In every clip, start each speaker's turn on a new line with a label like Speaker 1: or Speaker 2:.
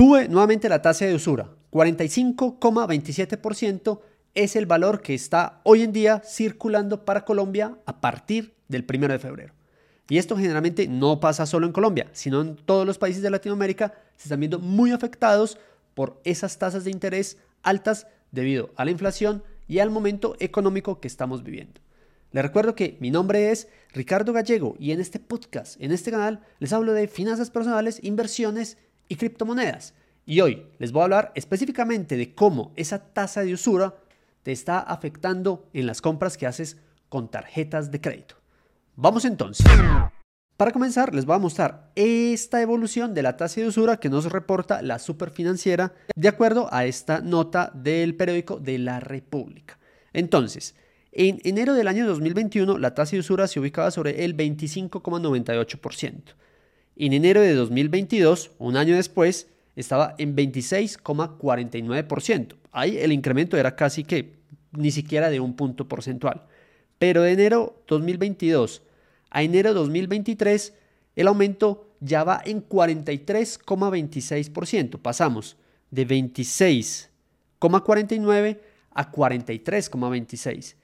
Speaker 1: Sube nuevamente la tasa de usura. 45,27% es el valor que está hoy en día circulando para Colombia a partir del 1 de febrero. Y esto generalmente no pasa solo en Colombia, sino en todos los países de Latinoamérica se están viendo muy afectados por esas tasas de interés altas debido a la inflación y al momento económico que estamos viviendo. Les recuerdo que mi nombre es Ricardo Gallego y en este podcast, en este canal, les hablo de finanzas personales, inversiones y criptomonedas. Y hoy les voy a hablar específicamente de cómo esa tasa de usura te está afectando en las compras que haces con tarjetas de crédito. Vamos entonces. Para comenzar, les voy a mostrar esta evolución de la tasa de usura que nos reporta la superfinanciera de acuerdo a esta nota del periódico de la República. Entonces, en enero del año 2021, la tasa de usura se ubicaba sobre el 25,98%. En enero de 2022, un año después, estaba en 26,49%. Ahí el incremento era casi que ni siquiera de un punto porcentual. Pero de enero 2022 a enero 2023, el aumento ya va en 43,26%. Pasamos de 26,49 a 43,26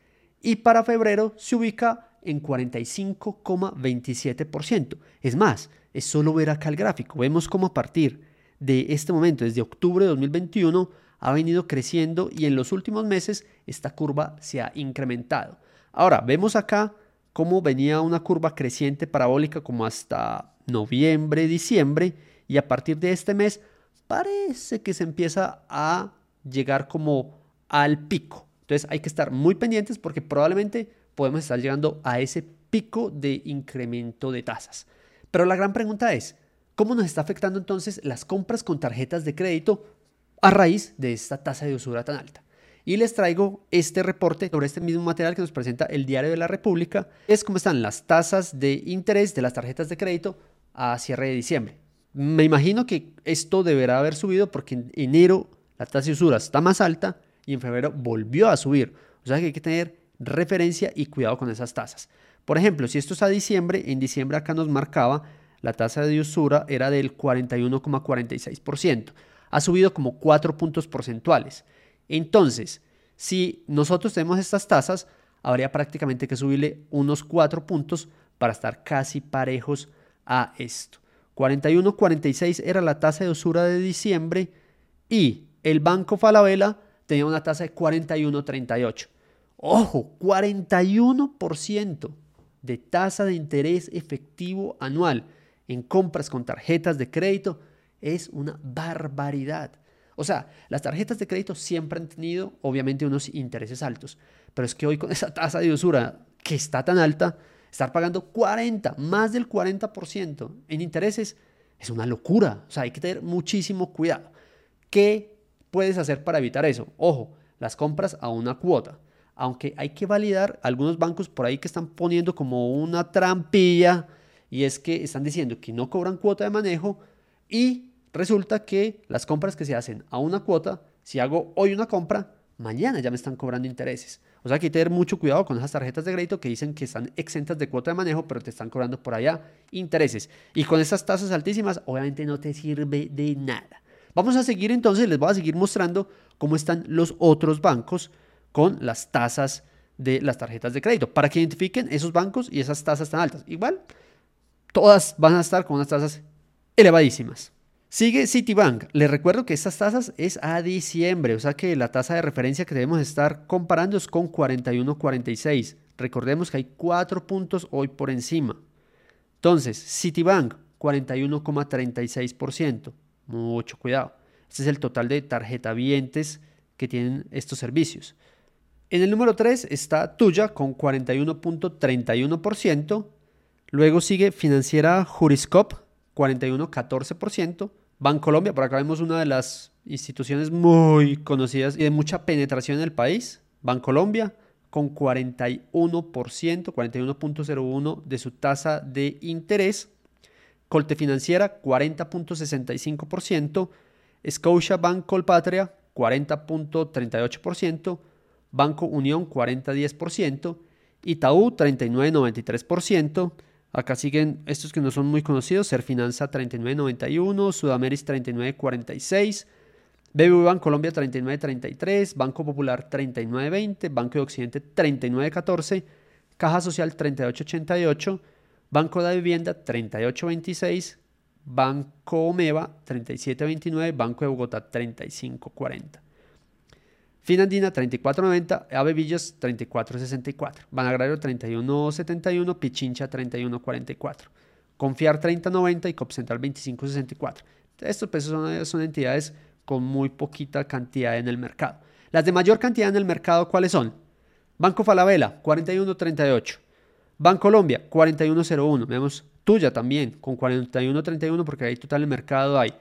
Speaker 1: y para febrero se ubica en 45,27%. Es más, es solo ver acá el gráfico. Vemos cómo a partir de este momento, desde octubre de 2021, ha venido creciendo y en los últimos meses esta curva se ha incrementado. Ahora, vemos acá cómo venía una curva creciente parabólica como hasta noviembre, diciembre y a partir de este mes parece que se empieza a llegar como al pico. Entonces hay que estar muy pendientes porque probablemente podemos estar llegando a ese pico de incremento de tasas. Pero la gran pregunta es, ¿cómo nos está afectando entonces las compras con tarjetas de crédito a raíz de esta tasa de usura tan alta? Y les traigo este reporte sobre este mismo material que nos presenta el Diario de la República. Es cómo están las tasas de interés de las tarjetas de crédito a cierre de diciembre. Me imagino que esto deberá haber subido porque en enero la tasa de usura está más alta y en febrero volvió a subir. O sea que hay que tener referencia y cuidado con esas tasas. Por ejemplo, si esto es a diciembre, en diciembre acá nos marcaba la tasa de usura era del 41,46%. Ha subido como 4 puntos porcentuales. Entonces, si nosotros tenemos estas tasas, habría prácticamente que subirle unos 4 puntos para estar casi parejos a esto. 41,46 era la tasa de usura de diciembre y el Banco Falabella tenía una tasa de 41,38. Ojo, 41% de tasa de interés efectivo anual en compras con tarjetas de crédito es una barbaridad. O sea, las tarjetas de crédito siempre han tenido obviamente unos intereses altos, pero es que hoy con esa tasa de usura que está tan alta, estar pagando 40, más del 40% en intereses es una locura. O sea, hay que tener muchísimo cuidado. ¿Qué puedes hacer para evitar eso? Ojo, las compras a una cuota. Aunque hay que validar algunos bancos por ahí que están poniendo como una trampilla y es que están diciendo que no cobran cuota de manejo y resulta que las compras que se hacen a una cuota, si hago hoy una compra, mañana ya me están cobrando intereses. O sea que hay que tener mucho cuidado con esas tarjetas de crédito que dicen que están exentas de cuota de manejo, pero te están cobrando por allá intereses. Y con esas tasas altísimas, obviamente no te sirve de nada. Vamos a seguir entonces, les voy a seguir mostrando cómo están los otros bancos con las tasas de las tarjetas de crédito, para que identifiquen esos bancos y esas tasas tan altas. Igual, todas van a estar con unas tasas elevadísimas. Sigue Citibank. Les recuerdo que estas tasas es a diciembre, o sea que la tasa de referencia que debemos estar comparando es con 41.46. Recordemos que hay cuatro puntos hoy por encima. Entonces, Citibank, 41,36%. Mucho cuidado. Este es el total de tarjeta vientes que tienen estos servicios. En el número 3 está Tuya con 41.31%. Luego sigue Financiera Juriscop, 41.14%. Bancolombia, por acá vemos una de las instituciones muy conocidas y de mucha penetración en el país. Bancolombia con 41%, 41.01% de su tasa de interés. Colte Financiera 40.65%, Scotia Bank Colpatria 40.38%, Banco Unión 40.10%, Itaú 39.93%, Acá siguen estos que no son muy conocidos, Serfinanza 3991, Sudameris 3946, BBVA Colombia 3933, Banco Popular 3920, Banco de Occidente 3914, Caja Social 3888, Banco de Vivienda 3826, Banco Omeva 3729, Banco de Bogotá 3540. Finandina 3490, Ave Villas 3464, Banagrario 3171, Pichincha 3144, Confiar 3090 y Copcentral 2564. Estos pesos son, son entidades con muy poquita cantidad en el mercado. Las de mayor cantidad en el mercado, ¿cuáles son? Banco Falabella 4138, Banco Colombia 4101, vemos tuya también con 4131 porque ahí total el mercado hay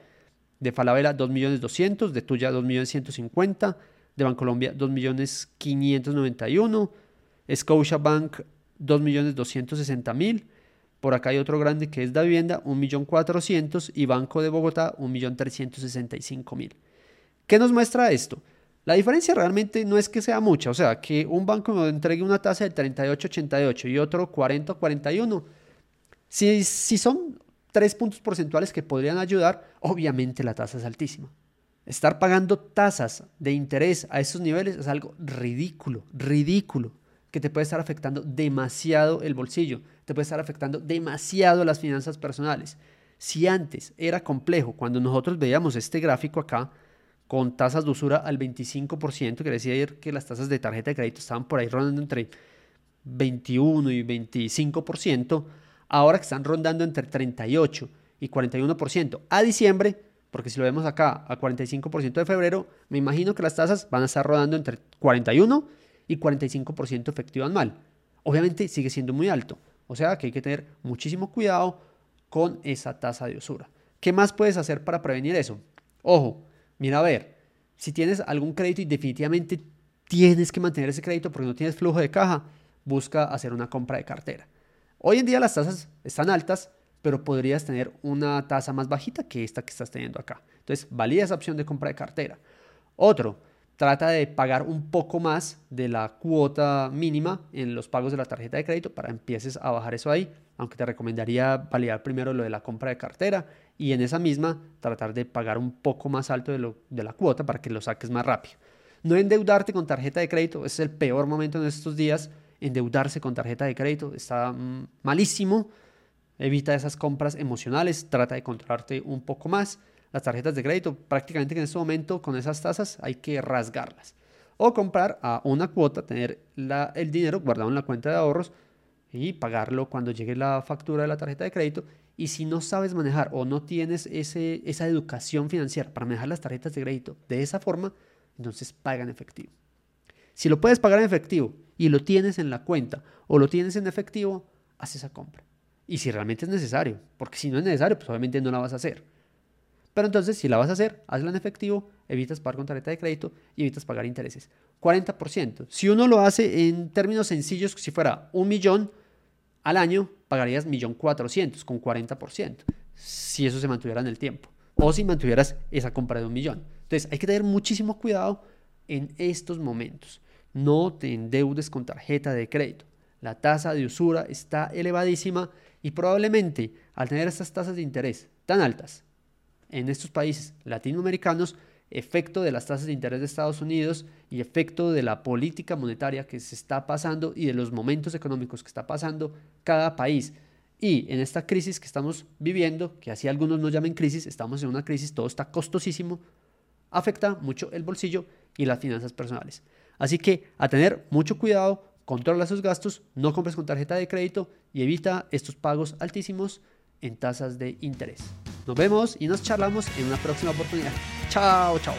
Speaker 1: de Falabella 2.200.000, de tuya 2.150.000, de Bancolombia 2.591.000, Scotiabank 2.260.000, por acá hay otro grande que es Da Vivienda 1.400.000 y Banco de Bogotá 1.365.000. ¿Qué nos muestra esto? La diferencia realmente no es que sea mucha, o sea, que un banco nos entregue una tasa de 38.88 y otro 40.41. Si, si son tres puntos porcentuales que podrían ayudar, obviamente la tasa es altísima. Estar pagando tasas de interés a esos niveles es algo ridículo, ridículo, que te puede estar afectando demasiado el bolsillo, te puede estar afectando demasiado las finanzas personales. Si antes era complejo, cuando nosotros veíamos este gráfico acá, con tasas de usura al 25%, que decía que las tasas de tarjeta de crédito estaban por ahí rondando entre 21 y 25%, ahora que están rondando entre 38 y 41%. A diciembre porque si lo vemos acá a 45% de febrero, me imagino que las tasas van a estar rodando entre 41 y 45% efectivo anual. Obviamente sigue siendo muy alto, o sea que hay que tener muchísimo cuidado con esa tasa de usura. ¿Qué más puedes hacer para prevenir eso? Ojo, mira a ver, si tienes algún crédito y definitivamente tienes que mantener ese crédito porque no tienes flujo de caja, busca hacer una compra de cartera. Hoy en día las tasas están altas, pero podrías tener una tasa más bajita que esta que estás teniendo acá. Entonces, valida esa opción de compra de cartera. Otro, trata de pagar un poco más de la cuota mínima en los pagos de la tarjeta de crédito para empieces a bajar eso ahí, aunque te recomendaría validar primero lo de la compra de cartera y en esa misma tratar de pagar un poco más alto de, lo, de la cuota para que lo saques más rápido. No endeudarte con tarjeta de crédito, es el peor momento en estos días, endeudarse con tarjeta de crédito está mm, malísimo Evita esas compras emocionales, trata de controlarte un poco más. Las tarjetas de crédito, prácticamente en este momento con esas tasas hay que rasgarlas. O comprar a una cuota, tener el dinero guardado en la cuenta de ahorros y pagarlo cuando llegue la factura de la tarjeta de crédito. Y si no sabes manejar o no tienes esa educación financiera para manejar las tarjetas de crédito de esa forma, entonces paga en efectivo. Si lo puedes pagar en efectivo y lo tienes en la cuenta o lo tienes en efectivo, haz esa compra y si realmente es necesario, porque si no es necesario, pues obviamente no la vas a hacer. Pero entonces, si la vas a hacer, hazla en efectivo, evitas pagar con tarjeta de crédito y evitas pagar intereses. 40%. Si uno lo hace en términos sencillos, si fuera un millón al año, pagarías millón cuatrocientos con 40%, si eso se mantuviera en el tiempo. O si mantuvieras esa compra de un millón. Entonces, hay que tener muchísimo cuidado en estos momentos. No te endeudes con tarjeta de crédito. La tasa de usura está elevadísima y probablemente al tener estas tasas de interés tan altas en estos países latinoamericanos, efecto de las tasas de interés de Estados Unidos y efecto de la política monetaria que se está pasando y de los momentos económicos que está pasando cada país. Y en esta crisis que estamos viviendo, que así algunos no llamen crisis, estamos en una crisis, todo está costosísimo, afecta mucho el bolsillo y las finanzas personales. Así que a tener mucho cuidado Controla sus gastos, no compres con tarjeta de crédito y evita estos pagos altísimos en tasas de interés. Nos vemos y nos charlamos en una próxima oportunidad. Chao, chao.